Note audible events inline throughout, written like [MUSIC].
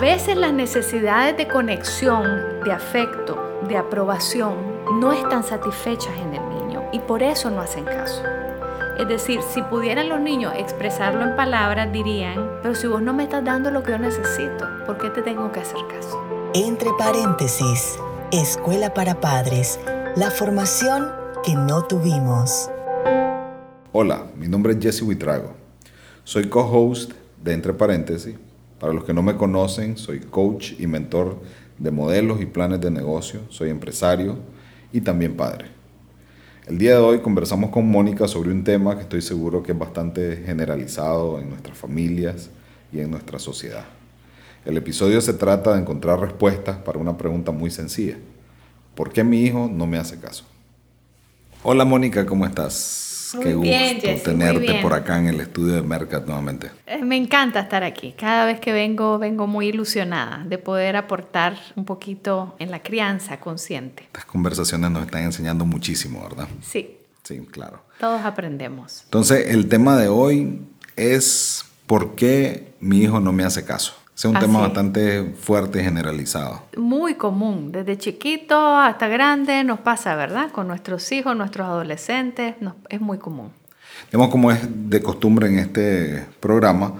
veces las necesidades de conexión, de afecto, de aprobación no están satisfechas en el niño y por eso no hacen caso. Es decir, si pudieran los niños expresarlo en palabras, dirían, pero si vos no me estás dando lo que yo necesito, ¿por qué te tengo que hacer caso? Entre paréntesis, Escuela para Padres, la formación que no tuvimos. Hola, mi nombre es Jesse Huitrago. Soy co-host de Entre paréntesis. Para los que no me conocen, soy coach y mentor de modelos y planes de negocio, soy empresario y también padre. El día de hoy conversamos con Mónica sobre un tema que estoy seguro que es bastante generalizado en nuestras familias y en nuestra sociedad. El episodio se trata de encontrar respuestas para una pregunta muy sencilla. ¿Por qué mi hijo no me hace caso? Hola Mónica, ¿cómo estás? Muy Qué bien, gusto Jessy, muy tenerte bien. por acá en el estudio de Mercat nuevamente. Eh, Me encanta estar aquí. Cada vez que vengo, vengo muy ilusionada de poder aportar un poquito en la crianza consciente. Estas conversaciones nos están enseñando muchísimo, ¿verdad? Sí, Sí, claro. todos aprendemos. Entonces, el tema de hoy es ¿por qué mi hijo no me hace caso? Es un Así tema bastante fuerte y generalizado. Muy común, desde chiquito hasta grande nos pasa, ¿verdad? Con nuestros hijos, nuestros adolescentes, nos- es muy común. Digamos, como es de costumbre en este programa,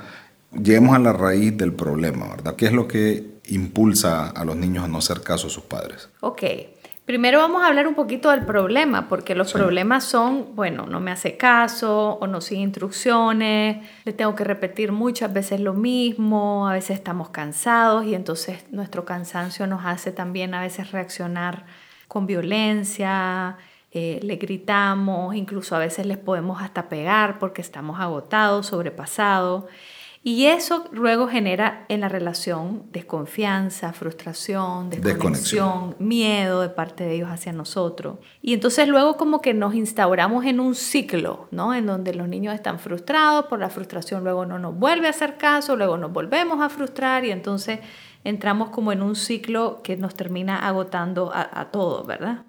lleguemos a la raíz del problema, ¿verdad? ¿Qué es lo que impulsa a los niños a no hacer caso a sus padres? Ok, primero vamos a hablar un poquito del problema, porque los problemas son, bueno, no me hace caso o no sigue instrucciones, le tengo que repetir muchas veces lo mismo, a veces estamos cansados y entonces nuestro cansancio nos hace también a veces reaccionar con violencia, eh, le gritamos, incluso a veces les podemos hasta pegar porque estamos agotados, sobrepasados. Y eso luego genera en la relación desconfianza, frustración, Desconexión. desconexión, miedo de parte de ellos hacia nosotros. Y entonces luego como que nos instauramos en un ciclo, ¿no? En donde los niños están frustrados, por la frustración luego no nos vuelve a hacer caso, luego nos volvemos a frustrar y entonces entramos como en un ciclo que nos termina agotando a, a todos, ¿verdad?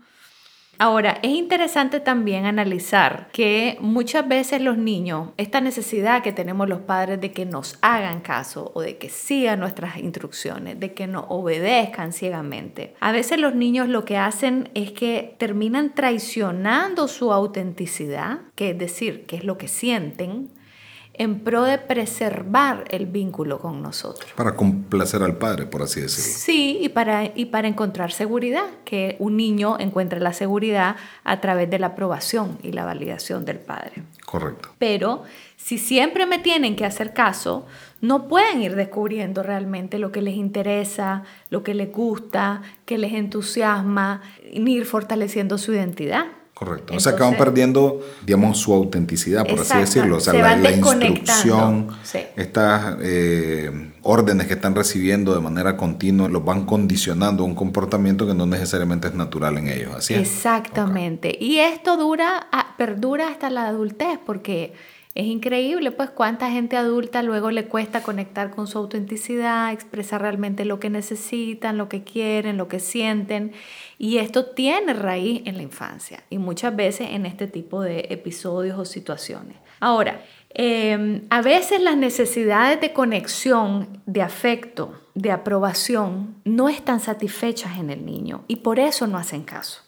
Ahora, es interesante también analizar que muchas veces los niños, esta necesidad que tenemos los padres de que nos hagan caso o de que sigan nuestras instrucciones, de que nos obedezcan ciegamente, a veces los niños lo que hacen es que terminan traicionando su autenticidad, que es decir, que es lo que sienten, en pro de preservar el vínculo con nosotros. Para complacer al padre, por así decirlo. Sí, y para, y para encontrar seguridad, que un niño encuentre la seguridad a través de la aprobación y la validación del padre. Correcto. Pero si siempre me tienen que hacer caso, no pueden ir descubriendo realmente lo que les interesa, lo que les gusta, que les entusiasma, ni ir fortaleciendo su identidad. Correcto. o sea, Entonces- acaban perdiendo, digamos, su autenticidad, por así decirlo. O sea, Se la, van instrucción, Sí. estas eh, órdenes que están recibiendo de manera continua, los van condicionando a un comportamiento que no necesariamente es natural en ellos. Así es. Exactamente. Y esto dura, perdura hasta la adultez, porque es increíble, pues, cuánta gente adulta luego le cuesta conectar con su autenticidad, expresar realmente lo que necesitan, lo que quieren, lo que sienten. Y esto tiene raíz en la infancia y muchas veces en este tipo de episodios o situaciones. Ahora, eh, a veces las necesidades de conexión, de afecto, de aprobación, no están satisfechas en el niño y por eso no hacen caso.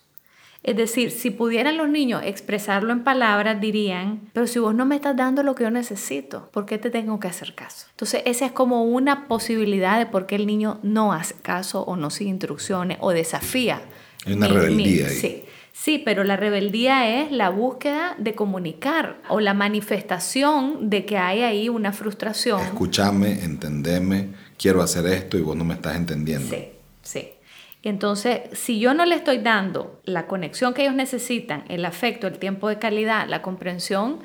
Es decir, si pudieran los niños expresarlo en palabras, dirían, pero si vos no me estás dando lo que yo necesito, ¿por qué te tengo que hacer caso? Entonces, esa es como una posibilidad de por qué el niño no hace caso o no sigue instrucciones o desafía. Hay una mi- mi- rebeldía ahí. Sí. Sí, pero la rebeldía es la búsqueda de comunicar o la manifestación de que hay ahí una frustración. Escúchame, entendeme, quiero hacer esto y vos no me estás entendiendo. Sí, sí. Y entonces, si yo no le estoy dando la conexión que ellos necesitan, el afecto, el tiempo de calidad, la comprensión,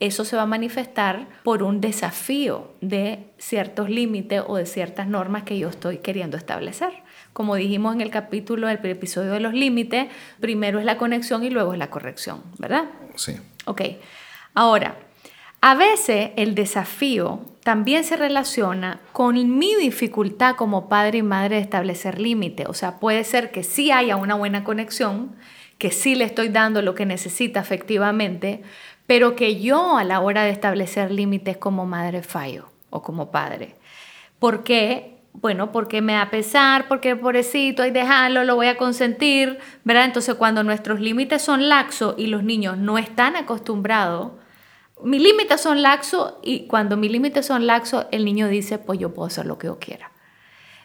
eso se va a manifestar por un desafío de ciertos límites o de ciertas normas que yo estoy queriendo establecer. Como dijimos en el capítulo del episodio de los límites, primero es la conexión y luego es la corrección, ¿verdad? Sí. Ok, ahora, a veces el desafío también se relaciona con mi dificultad como padre y madre de establecer límites. O sea, puede ser que sí haya una buena conexión, que sí le estoy dando lo que necesita efectivamente, pero que yo a la hora de establecer límites como madre fallo o como padre. Porque bueno, porque me da pesar, porque pobrecito, hay dejarlo, lo voy a consentir, ¿verdad? Entonces cuando nuestros límites son laxos y los niños no están acostumbrados, mis límites son laxos y cuando mis límites son laxos, el niño dice, pues yo puedo hacer lo que yo quiera.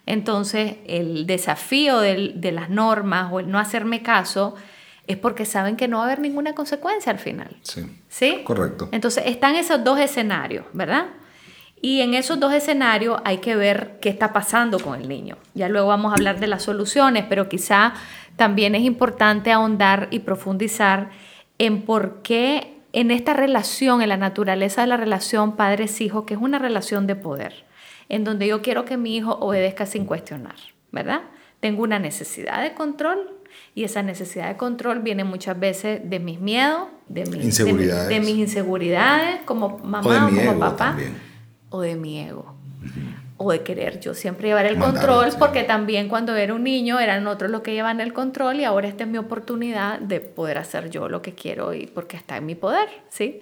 Entonces el desafío de, las normas o el no hacerme caso es porque saben que no va a haber ninguna consecuencia al final. Sí. ¿Sí? Correcto. Entonces están esos dos escenarios, ¿verdad? Y en esos dos escenarios hay que ver qué está pasando con el niño. Ya luego vamos a hablar de las soluciones, pero quizá también es importante ahondar y profundizar en por qué en esta relación, en la naturaleza de la relación padres-hijos, que es una relación de poder, en donde yo quiero que mi hijo obedezca sin cuestionar, ¿verdad? Tengo una necesidad de control y esa necesidad de control viene muchas veces de mis miedos, de mis inseguridades, de, mis inseguridades como mamá o, como papá o de mi ego o de querer yo siempre llevar el control porque también cuando era un niño eran otros los que llevan el control y ahora esta es mi oportunidad de poder hacer yo lo que quiero y porque está en mi poder, ¿sí?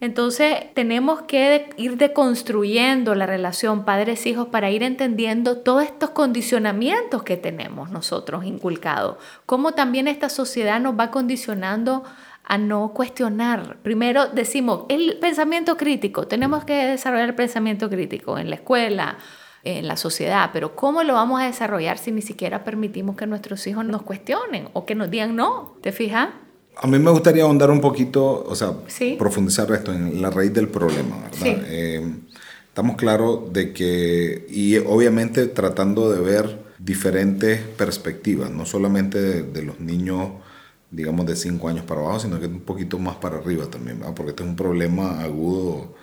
Entonces tenemos que ir deconstruyendo la relación padres-hijos para ir entendiendo todos estos condicionamientos que tenemos nosotros inculcados, cómo también esta sociedad nos va condicionando a no cuestionar. Primero decimos, el pensamiento crítico, tenemos que desarrollar el pensamiento crítico en la escuela, en la sociedad, pero ¿cómo lo vamos a desarrollar si ni siquiera permitimos que nuestros hijos nos cuestionen o que nos digan no? ¿Te fijas? A mí me gustaría ahondar un poquito, o sea, profundizar esto en la raíz del problema, ¿verdad? Eh, estamos claros de que, y obviamente tratando de ver diferentes perspectivas, no solamente de los niños digamos, de 5 años para abajo, sino que un poquito más para arriba también, porque este es un problema agudo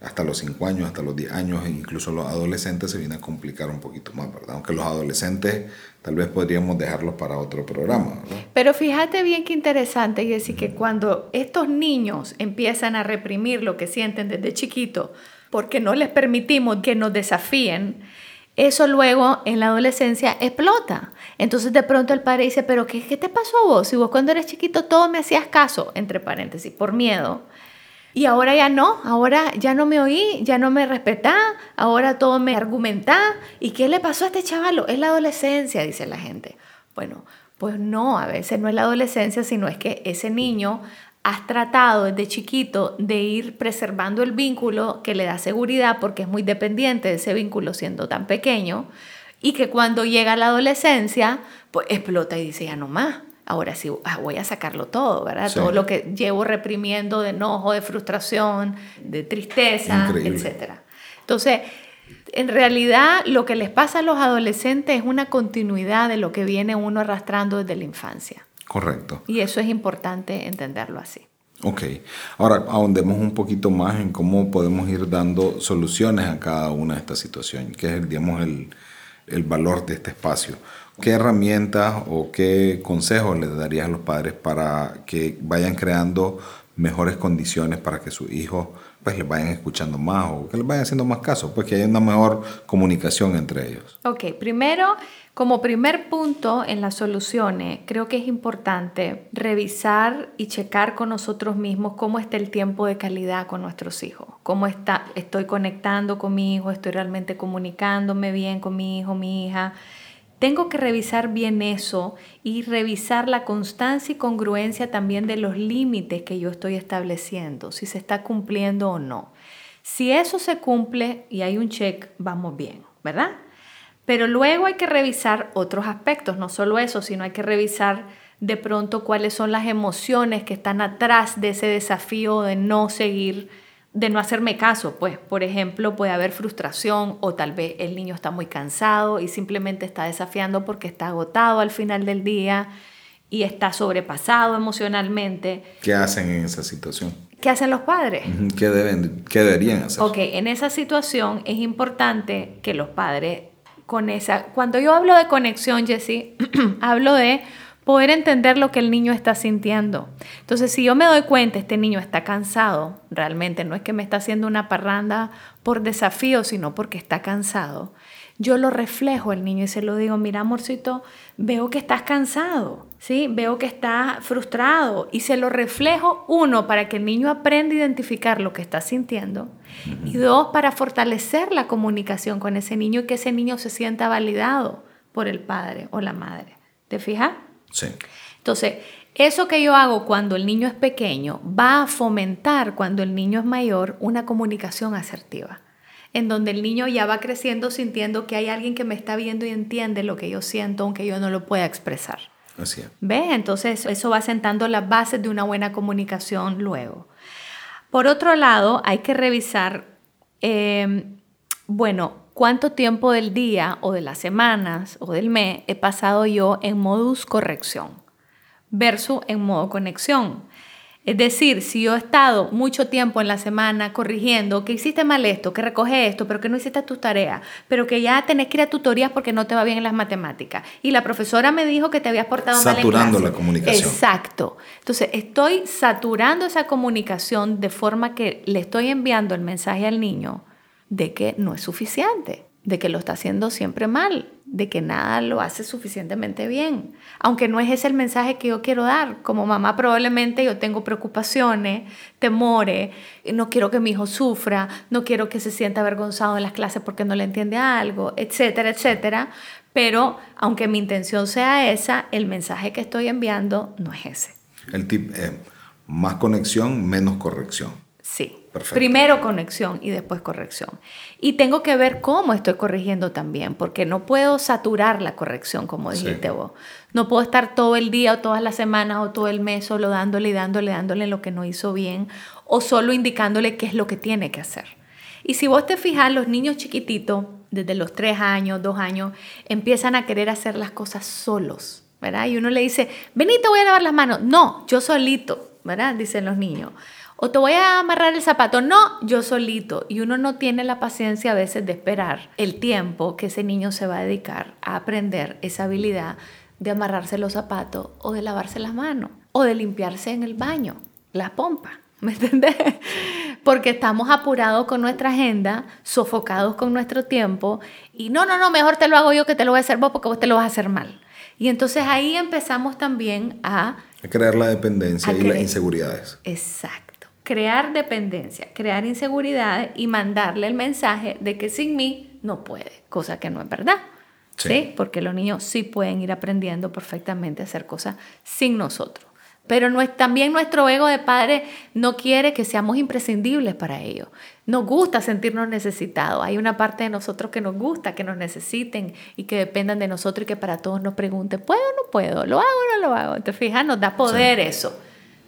hasta los 5 años, hasta los 10 años, e incluso los adolescentes se viene a complicar un poquito más, ¿verdad? Aunque los adolescentes tal vez podríamos dejarlos para otro programa. Pero fíjate bien qué interesante, y decir que cuando estos niños empiezan a reprimir lo que sienten desde chiquito, porque no les permitimos que nos desafíen, eso luego en la adolescencia explota. Entonces de pronto el padre dice, pero ¿qué, ¿qué, te pasó a vos? Si vos cuando eres chiquito todo me hacías caso, entre paréntesis, por miedo. Y ahora ya no, ahora ya no me oí, ya no me respetá, ahora todo me argumentá. ¿Y qué le pasó a este chavalo? Es la adolescencia, dice la gente. Bueno, pues no, a veces no es la adolescencia, sino es que ese niño has tratado desde chiquito de ir preservando el vínculo que le da seguridad porque es muy dependiente de ese vínculo siendo tan pequeño y que cuando llega la adolescencia, pues explota y dice ya no más. Ahora sí ah, voy a sacarlo todo, ¿verdad? Todo lo que llevo reprimiendo de enojo, de frustración, de tristeza, etc. Entonces, en realidad lo que les pasa a los adolescentes es una continuidad de lo que viene uno arrastrando desde la infancia. Correcto. Y eso es importante entenderlo así. Ok, ahora ahondemos un poquito más en cómo podemos ir dando soluciones a cada una de estas situaciones, que es digamos, el, el valor de este espacio. ¿Qué herramientas o qué consejos le darías a los padres para que vayan creando mejores condiciones para que sus hijos pues les vayan escuchando más o que les vayan haciendo más caso, pues que haya una mejor comunicación entre ellos. Ok, primero, como primer punto en las soluciones, creo que es importante revisar y checar con nosotros mismos cómo está el tiempo de calidad con nuestros hijos, cómo está, estoy conectando con mi hijo, estoy realmente comunicándome bien con mi hijo, mi hija tengo que revisar bien eso y revisar la constancia y congruencia también de los límites que yo estoy estableciendo, si se está cumpliendo o no. Si eso se cumple y hay un check, vamos bien, ¿verdad? Pero luego hay que revisar otros aspectos, no solo eso, sino hay que revisar de pronto cuáles son las emociones que están atrás de ese desafío de no seguir de no hacerme caso, pues, por ejemplo, puede haber frustración o tal vez el niño está muy cansado y simplemente está desafiando porque está agotado al final del día y está sobrepasado emocionalmente. ¿Qué hacen en esa situación? ¿Qué hacen los padres? ¿Qué, deben, qué deberían hacer? Ok, en esa situación es importante que los padres con esa... Cuando yo hablo de conexión, Jessie, [CLEARS THROAT] hablo de poder entender lo que el niño está sintiendo. Entonces, si yo me doy cuenta, este niño está cansado, realmente no es que me está haciendo una parranda por desafío, sino porque está cansado. yo lo reflejo al niño y se lo digo, mira amorcito, veo que estás cansado, ¿sí? Veo que estás frustrado y se lo reflejo, uno, para que el niño aprenda a identificar lo que está sintiendo y dos, para fortalecer la comunicación con ese niño y que ese niño se sienta validado por el padre o la madre. ¿Te fijas? Sí. Entonces, eso que yo hago cuando el niño es pequeño va a fomentar cuando el niño es mayor una comunicación asertiva, en donde el niño ya va creciendo sintiendo que hay alguien que me está viendo y entiende lo que yo siento, aunque yo no lo pueda expresar. Así es. ¿Ves? Entonces eso va sentando las bases de una buena comunicación luego. Por otro lado, hay que revisar, eh, bueno, cuánto tiempo del día o de las semanas o del mes he pasado yo en modus corrección versus en modo conexión. Es decir, si yo he estado mucho tiempo en la semana corrigiendo que hiciste mal esto, que recoge esto, pero que no hiciste tus tareas, pero que ya tenés que ir a tutorías porque no te va bien en las matemáticas, y la profesora me dijo que te habías portado mal en Saturando la comunicación. Exacto. Entonces, estoy saturando esa comunicación de forma que le estoy enviando el mensaje al niño de que no es suficiente, de que lo está haciendo siempre mal, de que nada lo hace suficientemente bien. Aunque no es ese el mensaje que yo quiero dar. Como mamá probablemente yo tengo preocupaciones, temores, no quiero que mi hijo sufra, no quiero que se sienta avergonzado en las clases porque no le entiende algo, etcétera, etcétera. Pero aunque mi intención sea esa, el mensaje que estoy enviando no es ese. El tip es más conexión, menos corrección. Sí. Perfecto. Primero conexión y después corrección. Y tengo que ver cómo estoy corrigiendo también, porque no puedo saturar la corrección, como Sí. dijiste vos. No puedo estar todo el día o todas las semanas o todo el mes solo dándole y dándole, dándole lo que no hizo bien o solo indicándole qué es lo que tiene que hacer. Y si vos te fijas, los niños chiquititos, desde los tres años, dos años, empiezan a querer hacer las cosas solos, ¿verdad? Y uno le dice, vení, te voy a lavar las manos. No, yo solito, ¿verdad? Dicen los niños. O te voy a amarrar el zapato. No, yo solito. Y uno no tiene la paciencia a veces de esperar el tiempo que ese niño se va a dedicar a aprender esa habilidad de amarrarse los zapatos o de lavarse las manos o de limpiarse en el baño, la pompa. [LAUGHS] ¿Me entendés? Porque estamos apurados con nuestra agenda, sofocados con nuestro tiempo y no, no, no, mejor te lo hago yo que te lo voy a hacer vos porque vos te lo vas a hacer mal. Y entonces ahí empezamos también a Es crear la dependencia A y las inseguridades. Exacto. Crear dependencia, crear inseguridad y mandarle el mensaje de que sin mí no puede, cosa que no es verdad. Sí. Sí. Porque los niños sí pueden ir aprendiendo perfectamente a hacer cosas sin nosotros. Pero no es- también nuestro ego de padre no quiere que seamos imprescindibles para ellos. Nos gusta sentirnos necesitados. Hay una parte de nosotros que nos gusta que nos necesiten y que dependan de nosotros y que para todos nos pregunten, ¿puedo o no puedo? ¿Lo hago o no lo hago? ¿Te fijas? Nos da poder eso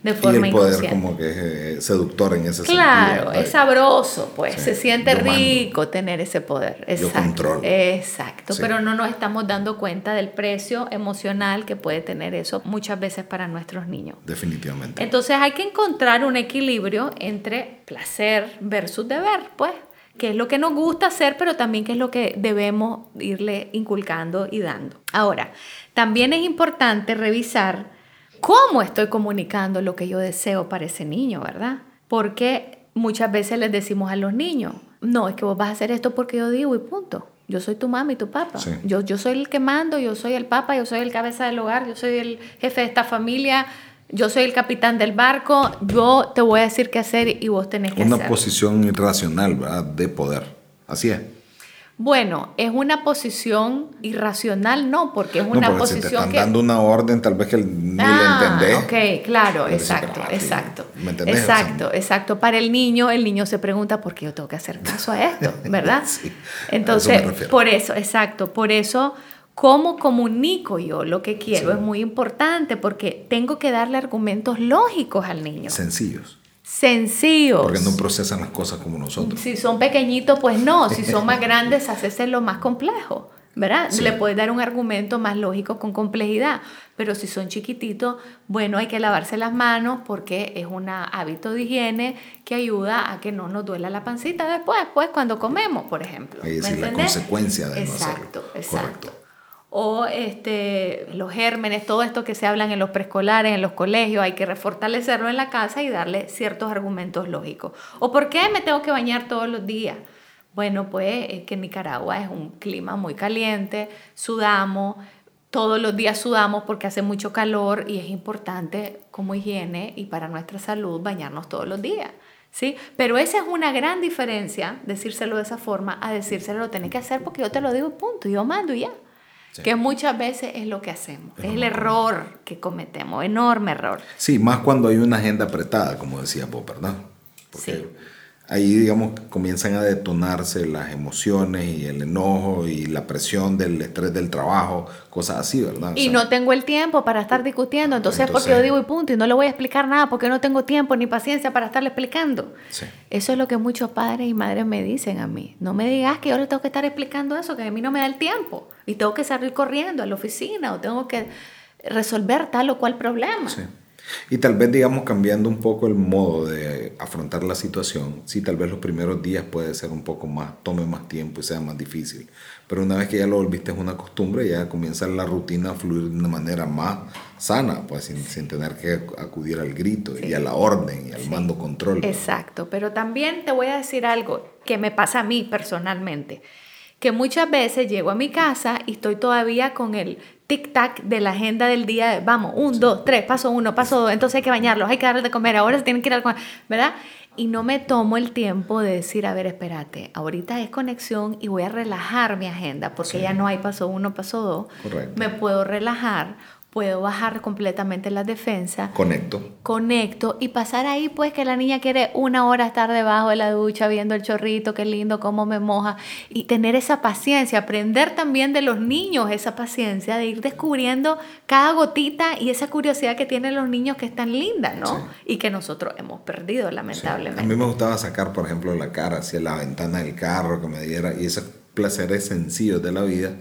de Y forma el poder como que es eh, seductor en ese Claro, sentido. es sabroso, pues Sí, se siente yo mando. rico tener ese poder. Exacto. controlo. Exacto, Sí. pero no nos estamos dando cuenta del precio emocional que puede tener eso muchas veces para nuestros niños. Definitivamente. Entonces hay que encontrar un equilibrio entre placer versus deber, pues, que es lo que nos gusta hacer, pero también que es lo que debemos irle inculcando y dando. Ahora, también es importante revisar cómo estoy comunicando lo que yo deseo para ese niño, ¿verdad? Porque muchas veces les decimos a los niños, no, es que vos vas a hacer esto porque yo digo y punto. Yo soy tu mamá y tu papá. Sí. Yo, yo soy el que mando, yo soy el papa, yo soy el cabeza del hogar, yo soy el jefe de esta familia, yo soy el capitán del barco, yo te voy a decir qué hacer y vos tenés que Una hacerlo. posición irracional, ¿verdad? De poder. Así es. Bueno, es una posición irracional, no, porque es No, una porque si te posición están que... dando una orden, tal vez que ni Ah, le entendés. Ok, claro, Pero exacto, ah, exacto. ¿me entendés? Exacto, exacto. Para el niño, el niño se pregunta por qué yo tengo que hacer caso a esto, [LAUGHS] ¿verdad? Sí, eso Entonces, por eso, exacto, por eso, cómo comunico yo lo que quiero Sí. es muy importante porque tengo que darle argumentos lógicos al niño, Sencillos. Sencillos. Porque no procesan las cosas como nosotros. Si son pequeñitos, pues no. Si son más [LAUGHS] grandes, haces lo más complejo, ¿verdad? Sí. Le puedes dar un argumento más lógico con complejidad. Pero si son chiquititos, bueno, hay que lavarse las manos porque es un hábito de higiene que ayuda a que no nos duela la pancita después, pues cuando comemos, por ejemplo. Es ¿Me decir, la consecuencia de no Exacto, hacerlo. exacto. Correcto. O este, los gérmenes, todo esto que se hablan en los preescolares, en los colegios, hay que refortalecerlo en la casa y darle ciertos argumentos lógicos. ¿O por qué me tengo que bañar todos los días? Bueno, pues es que Nicaragua es un clima muy caliente, sudamos, todos los días sudamos porque hace mucho calor y es importante como higiene y para nuestra salud bañarnos todos los días. ¿Sí? Pero esa es una gran diferencia, decírselo de esa forma, a decírselo lo tenés que hacer porque yo te lo digo, punto, yo mando y ya. Que muchas veces es lo que hacemos, es, el error que cometemos, enorme error. Sí, más cuando hay una agenda apretada, como decía vos, ¿verdad? Porque sí ahí, digamos, comienzan a detonarse las emociones y el enojo y la presión del estrés del trabajo, cosas así, ¿verdad? y no tengo el tiempo para estar discutiendo, entonces, entonces porque yo digo y punto, y no le voy a explicar nada porque no tengo tiempo ni paciencia para estarle explicando. Eso es lo que muchos padres y madres me dicen a mí. No me digas que yo le tengo que estar explicando eso, que a mí no me da el tiempo y tengo que salir corriendo a la oficina o tengo que resolver tal o cual problema. Sí. Y tal vez, digamos, cambiando un poco el modo de afrontar la situación, sí, tal vez los primeros días puede ser un poco más, tome más tiempo y sea más difícil. Pero una vez que ya lo volviste es una costumbre, ya comienza la rutina a fluir de una manera más sana, pues sin, tener que acudir al grito y a la orden y al mando control. Exacto, pero también te voy a decir algo que me pasa a mí personalmente que muchas veces llego a mi casa y estoy todavía con el tic-tac de la agenda del día, vamos, un, dos, tres, paso uno, paso dos, entonces hay que bañarlos, hay que darles de comer, ahora se tienen que ir al ¿verdad? Y no me tomo el tiempo de decir, a ver, espérate, ahorita es conexión y voy a relajar mi agenda, porque ya no hay paso uno, paso dos. Correcto. Me puedo relajar puedo bajar completamente la defensa. Conecto. Conecto y pasar ahí pues que la niña quiere una hora estar debajo de la ducha viendo el chorrito, qué lindo, cómo me moja y tener esa paciencia, aprender también de los niños esa paciencia de ir descubriendo cada gotita y esa curiosidad que tienen los niños que es tan linda, ¿no? Y que nosotros hemos perdido lamentablemente. A mí me gustaba sacar, por ejemplo, la cara hacia la ventana del carro que me diera y esos placeres sencillos de la vida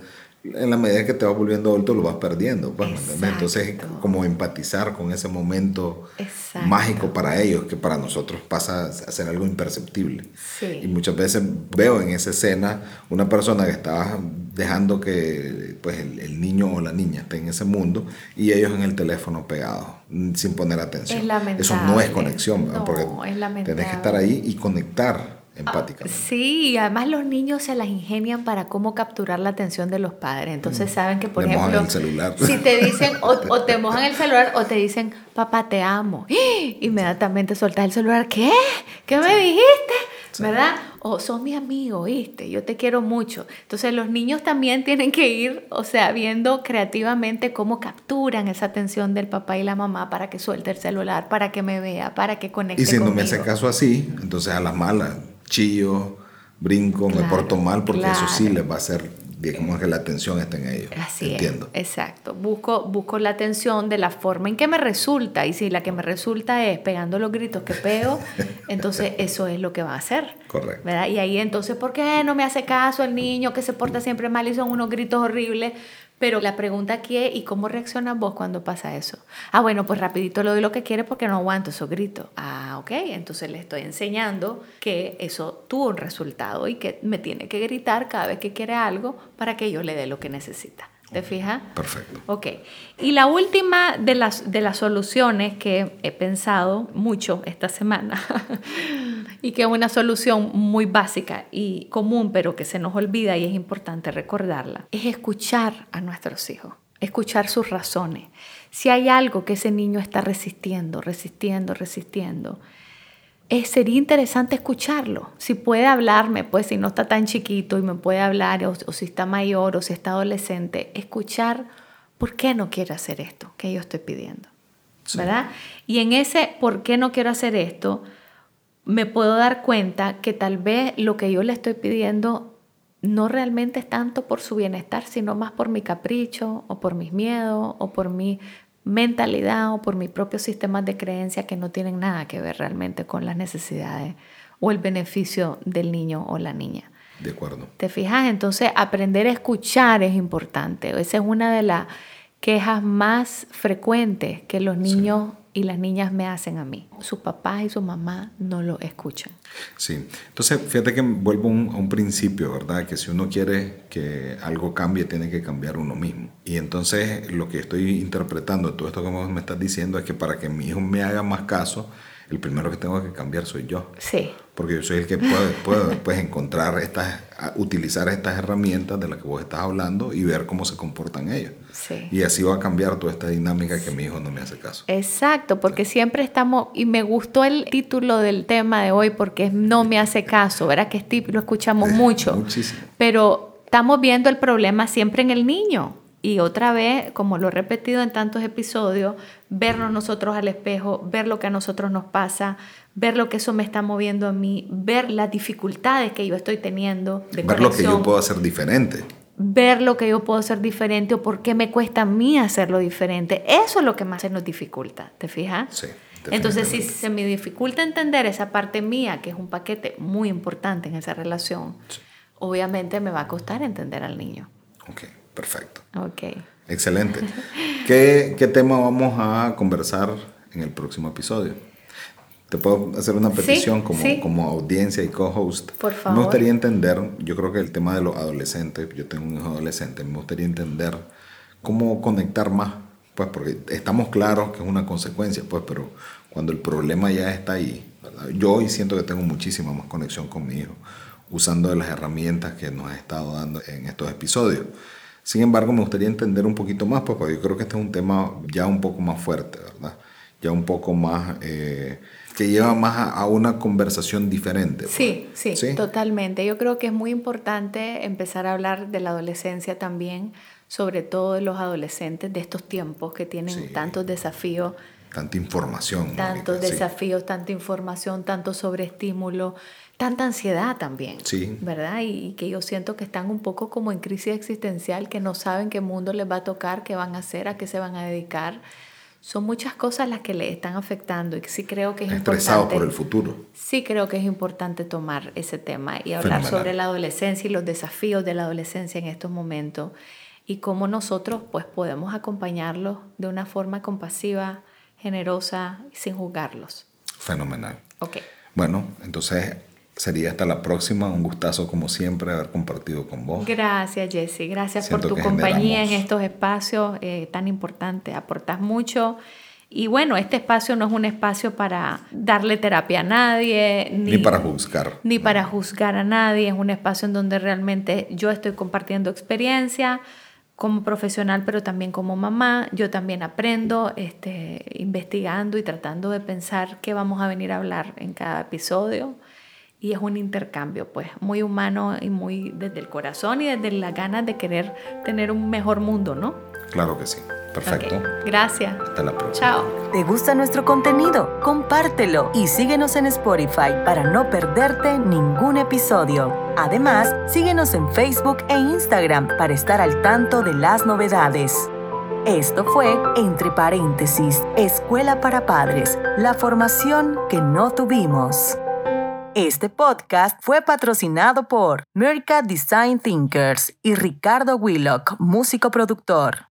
en la medida que te vas volviendo adulto lo vas perdiendo. Pues, Entonces, como empatizar con ese momento mágico para ellos, que para nosotros pasa a ser algo imperceptible. Y muchas veces veo en esa escena una persona que está dejando que pues, el, niño o la niña esté en ese mundo y ellos en el teléfono pegados, sin poner atención. Eso no es conexión, porque tienes que estar ahí y conectar empática. sí, y además los niños se las ingenian para cómo capturar la atención de los padres. Entonces mm. saben que, por ejemplo, el celular. si te [LAUGHS] dicen, o, te mojan el celular, o te dicen, papá, te amo. [GASPS] Inmediatamente soltas el celular, ¿qué? ¿Qué me dijiste? ¿Verdad? O son mi amigo, ¿viste? Yo te quiero mucho. Entonces los niños también tienen que ir, o sea, viendo creativamente cómo capturan esa atención del papá y la mamá para que suelte el celular, para que me vea, para que conecte Y si no me hace caso así, entonces a las malas chillo, brinco, me porto mal, porque eso sí les va a hacer, digamos que la atención está en ellos. Así Entiendo. exacto. Busco, busco la atención de la forma en que me resulta, y si la que me resulta es pegando los gritos que pego, [LAUGHS] entonces eso es lo que va a hacer. Y ahí entonces, ¿por qué no me hace caso el niño que se porta siempre mal y son unos gritos horribles? Pero la pregunta aquí es, ¿y cómo reaccionas vos cuando pasa eso? Ah, bueno, pues rapidito le doy lo que quiere porque no aguanto esos gritos. Ah, ok, entonces le estoy enseñando que eso tuvo un resultado y que me tiene que gritar cada vez que quiere algo para que yo le dé lo que necesita. ¿Te fijas? Perfecto. Ok. Y la última de las, de las soluciones que he pensado mucho esta semana [LAUGHS] y que es una solución muy básica y común, pero que se nos olvida y es importante recordarla, es escuchar a nuestros hijos, escuchar sus razones. Si hay algo que ese niño está resistiendo, resistiendo, resistiendo, sería interesante escucharlo. Si puede hablarme, pues si no está tan chiquito y me puede hablar, o, si está mayor o si está adolescente, escuchar por qué no quiere hacer esto que yo estoy pidiendo. ¿Verdad? Y en ese por qué no quiero hacer esto, me puedo dar cuenta que tal vez lo que yo le estoy pidiendo no realmente es tanto por su bienestar, sino más por mi capricho o por mis miedos o por mi mentalidad o por mis propios sistemas de creencia que no tienen nada que ver realmente con las necesidades o el beneficio del niño o la niña. De acuerdo. ¿Te fijas? Entonces, aprender a escuchar es importante. Esa es una de las quejas más frecuentes que los niños y las niñas me hacen a mí. Su papá y su mamá no lo escuchan. Sí, entonces fíjate que vuelvo a un principio, ¿verdad? Que si uno quiere que algo cambie, tiene que cambiar uno mismo. Y entonces lo que estoy interpretando, todo esto que me estás diciendo, es que para que mi hijo me haga más caso, el primero que tengo que cambiar soy yo. Sí. Porque yo soy el que puede, puede [LAUGHS] pues, encontrar estas, utilizar estas herramientas de las que vos estás hablando y ver cómo se comportan ellos. Sí. Y así va a cambiar toda esta dinámica que mi hijo no me hace caso. Exacto, porque siempre estamos, y me gustó el título del tema de hoy porque es no me hace caso, ¿verdad? Que es lo escuchamos [LAUGHS] mucho. Muchísimo. Pero estamos viendo el problema siempre en el niño. Y otra vez, como lo he repetido en tantos episodios, vernos nosotros al espejo, ver lo que a nosotros nos pasa, ver lo que eso me está moviendo a mí, ver las dificultades que yo estoy teniendo. De ver lo que yo puedo hacer diferente. Ver lo que yo puedo hacer diferente o por qué me cuesta a mí hacerlo diferente. Eso es lo que más se nos dificulta, ¿te fijas? Sí. Entonces, si se me dificulta entender esa parte mía, que es un paquete muy importante en esa relación, obviamente me va a costar entender al niño. Ok. Perfecto. Ok. Excelente. ¿Qué, ¿Qué, tema vamos a conversar en el próximo episodio? Te puedo hacer una petición como, como audiencia y co-host. Por favor. Me gustaría entender, yo creo que el tema de los adolescentes, yo tengo un hijo adolescente, me gustaría entender cómo conectar más, pues porque estamos claros que es una consecuencia, pues, pero cuando el problema ya está ahí, ¿verdad? yo hoy siento que tengo muchísima más conexión con mi hijo, usando de las herramientas que nos ha estado dando en estos episodios. Sin embargo, me gustaría entender un poquito más, pues, porque yo creo que este es un tema ya un poco más fuerte, ¿verdad? Ya un poco más, eh, que lleva más a, una conversación diferente. Pues. Sí, sí, sí, totalmente. Yo creo que es muy importante empezar a hablar de la adolescencia también, sobre todo de los adolescentes de estos tiempos que tienen tantos desafíos. Tanta información. Tantos desafíos, tanta información, tanto sobreestímulo tanta ansiedad también, sí. ¿verdad? Y, que yo siento que están un poco como en crisis existencial, que no saben qué mundo les va a tocar, qué van a hacer, a qué se van a dedicar. Son muchas cosas las que le están afectando y sí creo que es Estresado por el futuro. Sí creo que es importante tomar ese tema y hablar sobre la adolescencia y los desafíos de la adolescencia en estos momentos y cómo nosotros pues podemos acompañarlos de una forma compasiva, generosa y sin juzgarlos. Fenomenal. Ok. Bueno, entonces Sería hasta la próxima. Un gustazo, como siempre, haber compartido con vos. Gracias, Jesse. Gracias por tu compañía en estos espacios eh, tan importantes. Aportas mucho. Y bueno, este espacio no es un espacio para darle terapia a nadie. Ni, para juzgar. Ni para juzgar a nadie. Es un espacio en donde realmente yo estoy compartiendo experiencia como profesional, pero también como mamá. Yo también aprendo este, investigando y tratando de pensar qué vamos a venir a hablar en cada episodio y es un intercambio, pues, muy humano y muy desde el corazón y desde las ganas de querer tener un mejor mundo, ¿no? Claro que sí. Perfecto. Gracias. Hasta la próxima. Chao. ¿Te gusta nuestro contenido? Compártelo y síguenos en Spotify para no perderte ningún episodio. Además, síguenos en Facebook e Instagram para estar al tanto de las novedades. Esto fue Entre paréntesis, Escuela para Padres, la formación que no tuvimos. Este podcast fue patrocinado por Merca Design Thinkers y Ricardo Willock, músico productor.